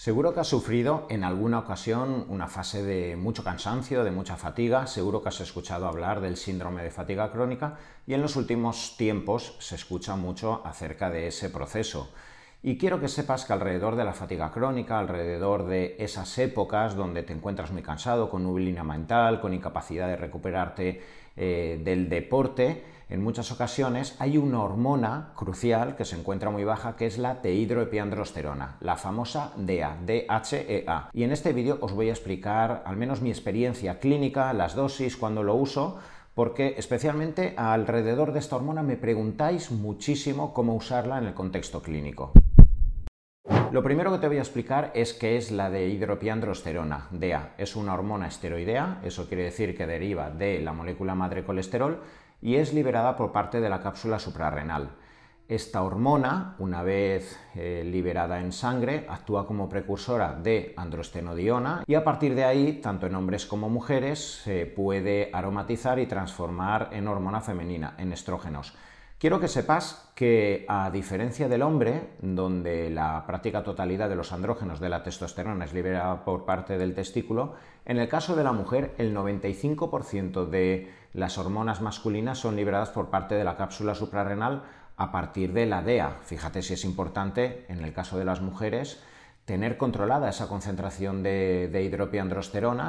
Seguro que has sufrido en alguna ocasión una fase de mucho cansancio, de mucha fatiga, seguro que has escuchado hablar del síndrome de fatiga crónica y en los últimos tiempos se escucha mucho acerca de ese proceso. Y quiero que sepas que alrededor de la fatiga crónica, alrededor de esas épocas donde te encuentras muy cansado, con nubilina mental, con incapacidad de recuperarte eh, del deporte, en muchas ocasiones hay una hormona crucial que se encuentra muy baja que es la dehidroepiandrosterona, la famosa DEA, DHEA. Y en este vídeo os voy a explicar al menos mi experiencia clínica, las dosis, cuando lo uso, porque especialmente alrededor de esta hormona me preguntáis muchísimo cómo usarla en el contexto clínico. Lo primero que te voy a explicar es qué es la dehidroepiandrosterona, DEA. Es una hormona esteroidea, eso quiere decir que deriva de la molécula madre colesterol y es liberada por parte de la cápsula suprarrenal. Esta hormona, una vez eh, liberada en sangre, actúa como precursora de androstenodiona y a partir de ahí, tanto en hombres como mujeres, se puede aromatizar y transformar en hormona femenina, en estrógenos. Quiero que sepas que, a diferencia del hombre, donde la práctica totalidad de los andrógenos de la testosterona es liberada por parte del testículo, en el caso de la mujer, el 95% de las hormonas masculinas son liberadas por parte de la cápsula suprarrenal a partir de la DEA. Fíjate si es importante, en el caso de las mujeres, tener controlada esa concentración de, de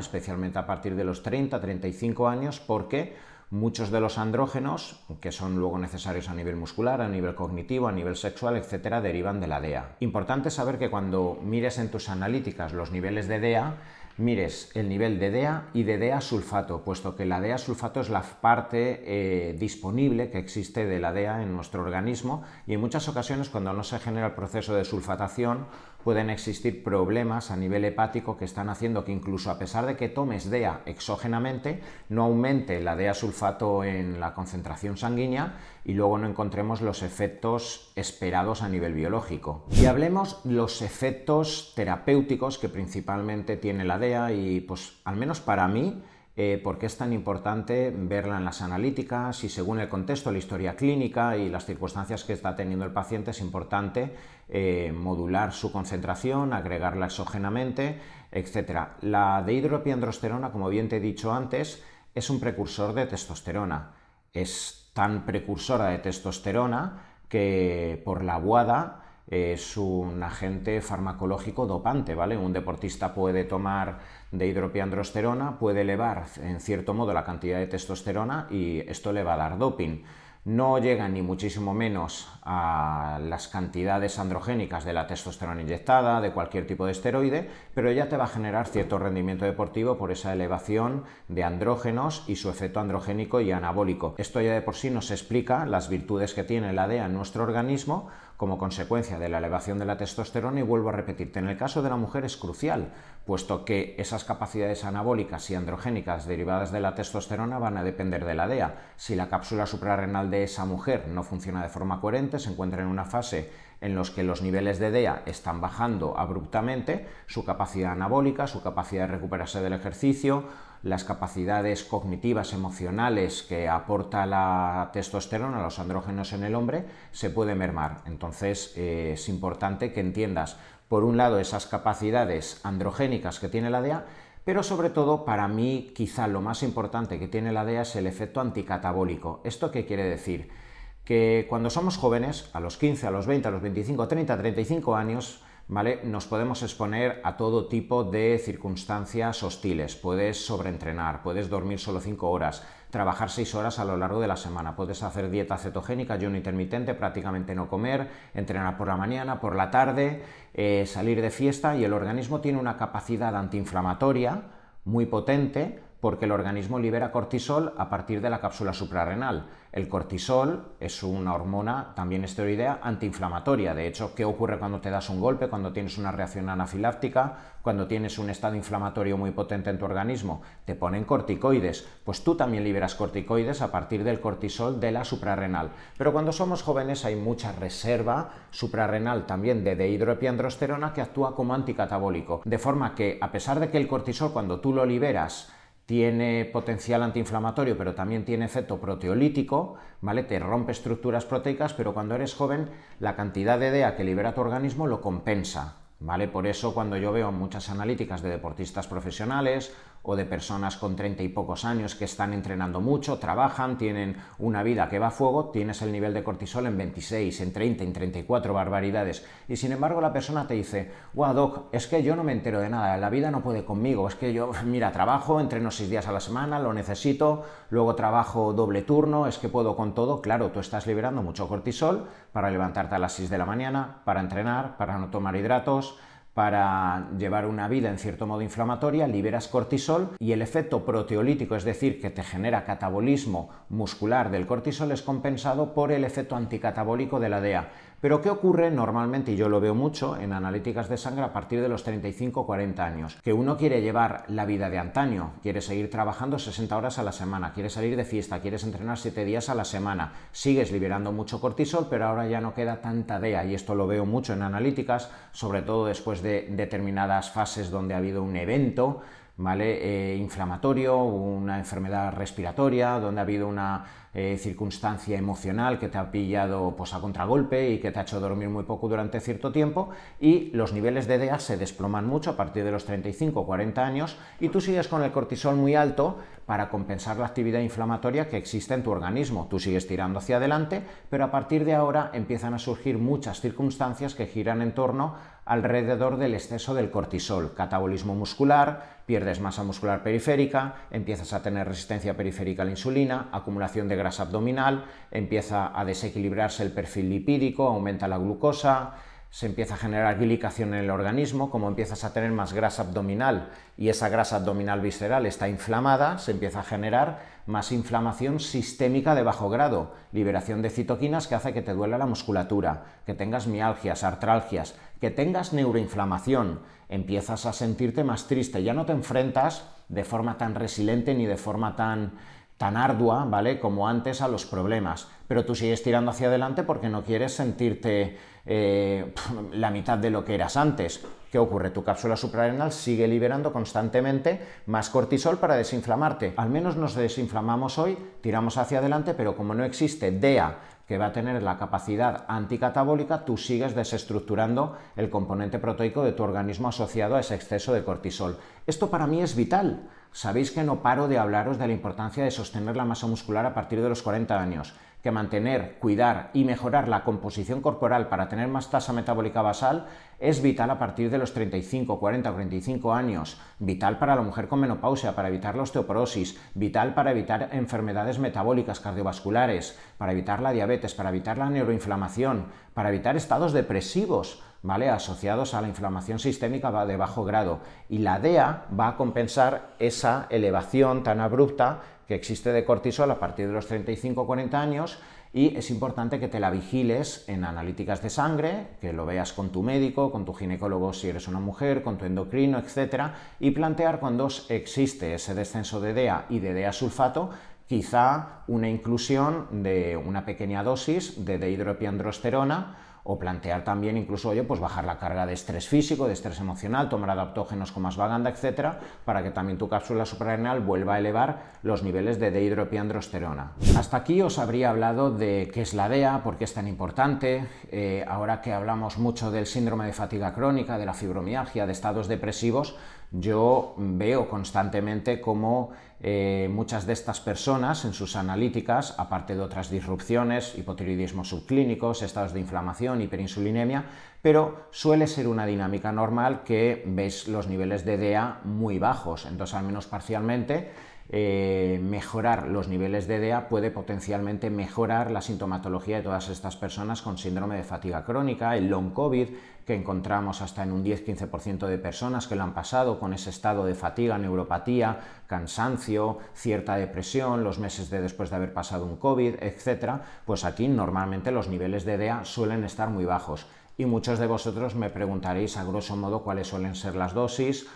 especialmente a partir de los 30-35 años, porque muchos de los andrógenos, que son luego necesarios a nivel muscular, a nivel cognitivo, a nivel sexual, etcétera, derivan de la DEA. Importante saber que cuando mires en tus analíticas los niveles de DEA, mires el nivel de DEA y de DEA sulfato, puesto que la DEA sulfato es la parte eh, disponible que existe de la DEA en nuestro organismo y en muchas ocasiones cuando no se genera el proceso de sulfatación pueden existir problemas a nivel hepático que están haciendo que incluso a pesar de que tomes DEA exógenamente, no aumente la DEA sulfato en la concentración sanguínea y luego no encontremos los efectos esperados a nivel biológico. Y hablemos los efectos terapéuticos que principalmente tiene la DEA y pues al menos para mí eh, por qué es tan importante verla en las analíticas y según el contexto, la historia clínica y las circunstancias que está teniendo el paciente es importante eh, modular su concentración, agregarla exógenamente, etc. La dehidroepiandrosterona, como bien te he dicho antes, es un precursor de testosterona. Es tan precursora de testosterona que por la buada es un agente farmacológico dopante, ¿vale? Un deportista puede tomar de hidropiandrosterona, puede elevar en cierto modo la cantidad de testosterona y esto le va a dar doping no llega ni muchísimo menos a las cantidades androgénicas de la testosterona inyectada, de cualquier tipo de esteroide, pero ya te va a generar cierto rendimiento deportivo por esa elevación de andrógenos y su efecto androgénico y anabólico. Esto ya de por sí nos explica las virtudes que tiene la DEA en nuestro organismo como consecuencia de la elevación de la testosterona y vuelvo a repetirte, en el caso de la mujer es crucial, puesto que esas capacidades anabólicas y androgénicas derivadas de la testosterona van a depender de la DEA. Si la cápsula suprarrenal de esa mujer no funciona de forma coherente, se encuentra en una fase en los que los niveles de DEA están bajando abruptamente, su capacidad anabólica, su capacidad de recuperarse del ejercicio, las capacidades cognitivas, emocionales que aporta la testosterona, los andrógenos en el hombre, se puede mermar. Entonces eh, es importante que entiendas, por un lado, esas capacidades androgénicas que tiene la DEA, pero sobre todo, para mí, quizá lo más importante que tiene la DEA es el efecto anticatabólico. ¿Esto qué quiere decir? Que cuando somos jóvenes, a los 15, a los 20, a los 25, 30, 35 años, ¿vale? Nos podemos exponer a todo tipo de circunstancias hostiles. Puedes sobreentrenar, puedes dormir solo 5 horas, trabajar 6 horas a lo largo de la semana, puedes hacer dieta cetogénica, ayuno intermitente, prácticamente no comer, entrenar por la mañana, por la tarde, eh, salir de fiesta y el organismo tiene una capacidad antiinflamatoria muy potente porque el organismo libera cortisol a partir de la cápsula suprarrenal. El cortisol es una hormona también esteroidea antiinflamatoria. De hecho, ¿qué ocurre cuando te das un golpe, cuando tienes una reacción anafiláctica, cuando tienes un estado inflamatorio muy potente en tu organismo? Te ponen corticoides. Pues tú también liberas corticoides a partir del cortisol de la suprarrenal. Pero cuando somos jóvenes hay mucha reserva suprarrenal también de dehidroepiandrosterona que actúa como anticatabólico. De forma que, a pesar de que el cortisol cuando tú lo liberas tiene potencial antiinflamatorio, pero también tiene efecto proteolítico, ¿vale? Te rompe estructuras proteicas, pero cuando eres joven, la cantidad de DEA que libera tu organismo lo compensa. ¿Vale? Por eso cuando yo veo muchas analíticas de deportistas profesionales o de personas con 30 y pocos años que están entrenando mucho, trabajan, tienen una vida que va a fuego, tienes el nivel de cortisol en 26, en 30, en 34 barbaridades. Y sin embargo la persona te dice, wow, doc, es que yo no me entero de nada, la vida no puede conmigo, es que yo, mira, trabajo, entreno 6 días a la semana, lo necesito, luego trabajo doble turno, es que puedo con todo. Claro, tú estás liberando mucho cortisol para levantarte a las 6 de la mañana, para entrenar, para no tomar hidratos, para llevar una vida en cierto modo inflamatoria, liberas cortisol y el efecto proteolítico, es decir, que te genera catabolismo muscular del cortisol, es compensado por el efecto anticatabólico de la DEA. Pero ¿qué ocurre normalmente, y yo lo veo mucho en analíticas de sangre a partir de los 35-40 años? Que uno quiere llevar la vida de antaño, quiere seguir trabajando 60 horas a la semana, quiere salir de fiesta, quieres entrenar 7 días a la semana, sigues liberando mucho cortisol, pero ahora ya no queda tanta DEA, y esto lo veo mucho en analíticas, sobre todo después de determinadas fases donde ha habido un evento, ¿vale? Eh, inflamatorio, una enfermedad respiratoria, donde ha habido una eh, circunstancia emocional que te ha pillado pues, a contragolpe y que te ha hecho dormir muy poco durante cierto tiempo y los niveles de DEA se desploman mucho a partir de los 35 o 40 años y tú sigues con el cortisol muy alto para compensar la actividad inflamatoria que existe en tu organismo. Tú sigues tirando hacia adelante, pero a partir de ahora empiezan a surgir muchas circunstancias que giran en torno alrededor del exceso del cortisol, catabolismo muscular, pierdes masa muscular periférica, empiezas a tener resistencia periférica a la insulina, acumulación de grasa abdominal, empieza a desequilibrarse el perfil lipídico, aumenta la glucosa, se empieza a generar glicación en el organismo, como empiezas a tener más grasa abdominal y esa grasa abdominal visceral está inflamada, se empieza a generar más inflamación sistémica de bajo grado, liberación de citoquinas que hace que te duela la musculatura, que tengas mialgias, artralgias, que tengas neuroinflamación, empiezas a sentirte más triste, ya no te enfrentas de forma tan resiliente ni de forma tan tan ardua, ¿vale? Como antes a los problemas, pero tú sigues tirando hacia adelante porque no quieres sentirte eh, la mitad de lo que eras antes. ¿Qué ocurre? Tu cápsula suprarrenal sigue liberando constantemente más cortisol para desinflamarte. Al menos nos desinflamamos hoy, tiramos hacia adelante, pero como no existe DEA que va a tener la capacidad anticatabólica, tú sigues desestructurando el componente proteico de tu organismo asociado a ese exceso de cortisol. Esto para mí es vital. Sabéis que no paro de hablaros de la importancia de sostener la masa muscular a partir de los 40 años que mantener, cuidar y mejorar la composición corporal para tener más tasa metabólica basal es vital a partir de los 35, 40 o 45 años, vital para la mujer con menopausia, para evitar la osteoporosis, vital para evitar enfermedades metabólicas cardiovasculares, para evitar la diabetes, para evitar la neuroinflamación, para evitar estados depresivos, asociados a la inflamación sistémica de bajo grado. Y la DEA va a compensar esa elevación tan abrupta que existe de cortisol a partir de los 35-40 años y es importante que te la vigiles en analíticas de sangre, que lo veas con tu médico, con tu ginecólogo si eres una mujer, con tu endocrino, etc. y plantear cuando existe ese descenso de DEA y de DEA sulfato, quizá una inclusión de una pequeña dosis de dehidropiandrosterona o plantear también incluso, oye, pues bajar la carga de estrés físico, de estrés emocional, tomar adaptógenos como asvaganda, etcétera, para que también tu cápsula suprarrenal vuelva a elevar los niveles de dehidropiandrosterona. Hasta aquí os habría hablado de qué es la DEA, por qué es tan importante, eh, ahora que hablamos mucho del síndrome de fatiga crónica, de la fibromialgia, de estados depresivos, yo veo constantemente cómo eh, muchas de estas personas en sus analíticas, aparte de otras disrupciones, hipotiroidismo subclínicos, estados de inflamación, hiperinsulinemia, pero suele ser una dinámica normal que ves los niveles de DEA muy bajos, entonces al menos parcialmente eh, mejorar los niveles de DEA puede potencialmente mejorar la sintomatología de todas estas personas con síndrome de fatiga crónica, el long COVID, que encontramos hasta en un 10-15% de personas que lo han pasado con ese estado de fatiga, neuropatía, cansancio, cierta depresión, los meses de después de haber pasado un COVID, etc., pues aquí normalmente los niveles de DEA suelen estar muy bajos. Y muchos de vosotros me preguntaréis a grosso modo cuáles suelen ser las dosis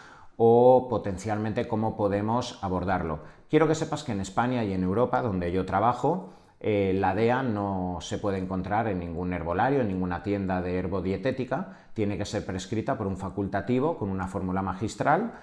o potencialmente cómo podemos abordarlo. Quiero que sepas que en España y en Europa, donde yo trabajo, eh, la DEA no se puede encontrar en ningún herbolario, en ninguna tienda de herbodietética, tiene que ser prescrita por un facultativo con una fórmula magistral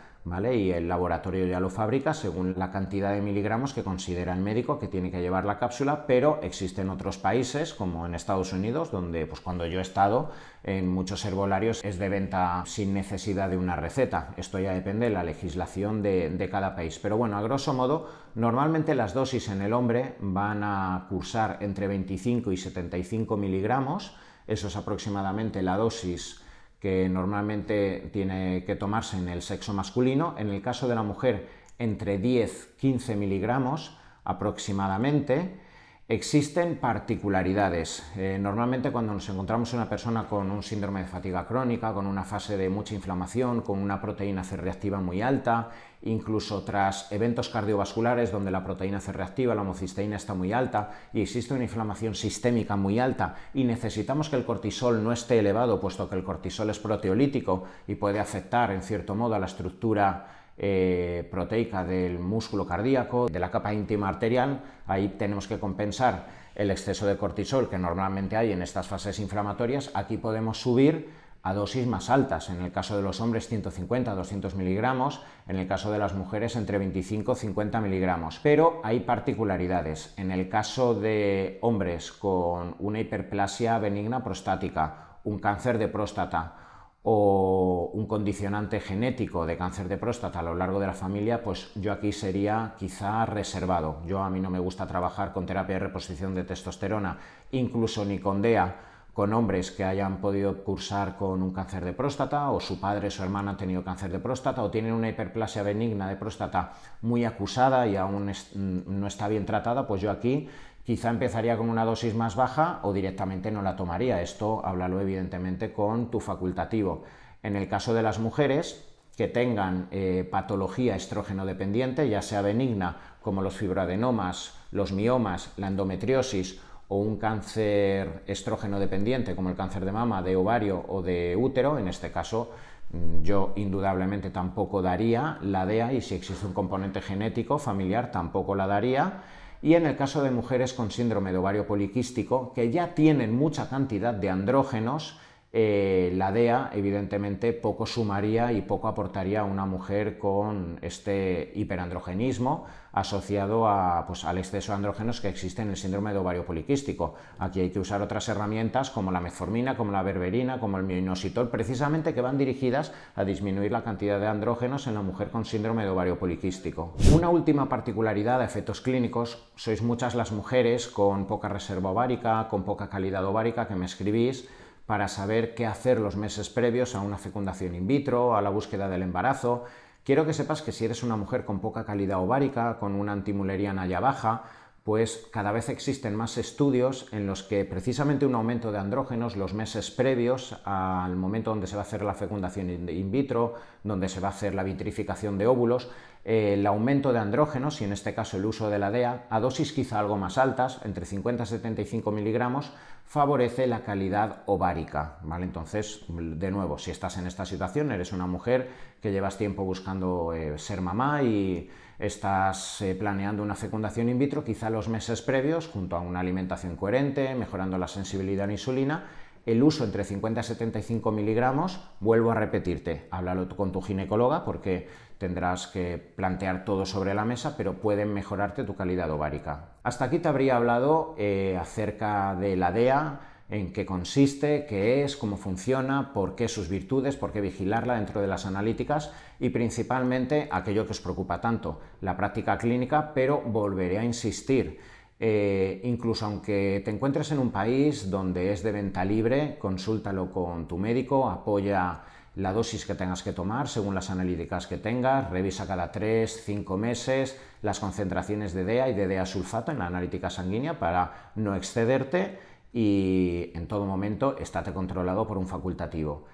y el laboratorio ya lo fabrica según la cantidad de miligramos que considera el médico que tiene que llevar la cápsula, pero existen otros países, como en Estados Unidos, donde pues cuando yo he estado en muchos herbolarios es de venta sin necesidad de una receta. Esto ya depende de la legislación de, de cada país. Pero bueno, a grosso modo, normalmente las dosis en el hombre van a cursar entre 25 y 75 miligramos. Eso es aproximadamente la dosis que normalmente tiene que tomarse en el sexo masculino, en el caso de la mujer entre 10-15 miligramos aproximadamente, Existen particularidades. Eh, normalmente cuando nos encontramos una persona con un síndrome de fatiga crónica, con una fase de mucha inflamación, con una proteína C reactiva muy alta, incluso tras eventos cardiovasculares donde la proteína C reactiva, la homocisteína está muy alta y existe una inflamación sistémica muy alta y necesitamos que el cortisol no esté elevado, puesto que el cortisol es proteolítico y puede afectar en cierto modo a la estructura eh, proteica del músculo cardíaco, de la capa íntima arterial, ahí tenemos que compensar el exceso de cortisol que normalmente hay en estas fases inflamatorias, aquí podemos subir a dosis más altas, en el caso de los hombres 150 200 miligramos, en el caso de las mujeres entre 25 50 miligramos. Pero hay particularidades. En el caso de hombres con una hiperplasia benigna prostática, un cáncer de próstata, o un condicionante genético de cáncer de próstata a lo largo de la familia, pues yo aquí sería quizá reservado. Yo a mí no me gusta trabajar con terapia de reposición de testosterona, incluso ni con DEA, con hombres que hayan podido cursar con un cáncer de próstata o su padre o su hermana han tenido cáncer de próstata o tienen una hiperplasia benigna de próstata muy acusada y aún no está bien tratada, pues yo aquí quizá empezaría con una dosis más baja o directamente no la tomaría. Esto háblalo evidentemente con tu facultativo. En el caso de las mujeres que tengan eh, patología estrógeno dependiente, ya sea benigna como los fibroadenomas, los miomas, la endometriosis o un cáncer estrógeno dependiente como el cáncer de mama, de ovario o de útero, en este caso mm, yo indudablemente tampoco daría la DEA y si existe un componente genético familiar tampoco la daría. Y en el caso de mujeres con síndrome de ovario poliquístico que ya tienen mucha cantidad de andrógenos, eh, la DEA evidentemente poco sumaría y poco aportaría a una mujer con este hiperandrogenismo asociado pues, al exceso de andrógenos que existe en el síndrome de ovario poliquístico. Aquí hay que usar otras herramientas como la metformina, como la berberina, como el mioinositol, precisamente que van dirigidas a disminuir la cantidad de andrógenos en la mujer con síndrome de ovario poliquístico. Una última particularidad de efectos clínicos, sois muchas las mujeres con poca reserva ovárica, con poca calidad ovárica que me escribís, para saber qué hacer los meses previos a una fecundación in vitro, a la búsqueda del embarazo. Quiero que sepas que si eres una mujer con poca calidad ovárica, con una antimuleriana ya baja, pues cada vez existen más estudios en los que precisamente un aumento de andrógenos los meses previos al momento donde se va a hacer la fecundación in vitro, donde se va a hacer la vitrificación de óvulos, el aumento de andrógenos, y en este caso el uso de la DEA, a dosis quizá algo más altas, entre 50 y 75 miligramos, favorece la calidad ovárica. ¿vale? Entonces, de nuevo, si estás en esta situación, eres una mujer que llevas tiempo buscando eh, ser mamá y estás eh, planeando una fecundación in vitro, quizá los meses previos, junto a una alimentación coherente, mejorando la sensibilidad a la insulina, el uso entre 50 y 75 miligramos, vuelvo a repetirte, háblalo con tu ginecóloga porque tendrás que plantear todo sobre la mesa, pero pueden mejorarte tu calidad ovárica. Hasta aquí te habría hablado eh, acerca de la DEA, en qué consiste, qué es, cómo funciona, por qué sus virtudes, por qué vigilarla dentro de las analíticas y principalmente aquello que os preocupa tanto, la práctica clínica, pero volveré a insistir. Eh, incluso aunque te encuentres en un país donde es de venta libre, consúltalo con tu médico, apoya la dosis que tengas que tomar según las analíticas que tengas, revisa cada 3, 5 meses las concentraciones de DEA y de DEA sulfato en la analítica sanguínea para no excederte y en todo momento estate controlado por un facultativo.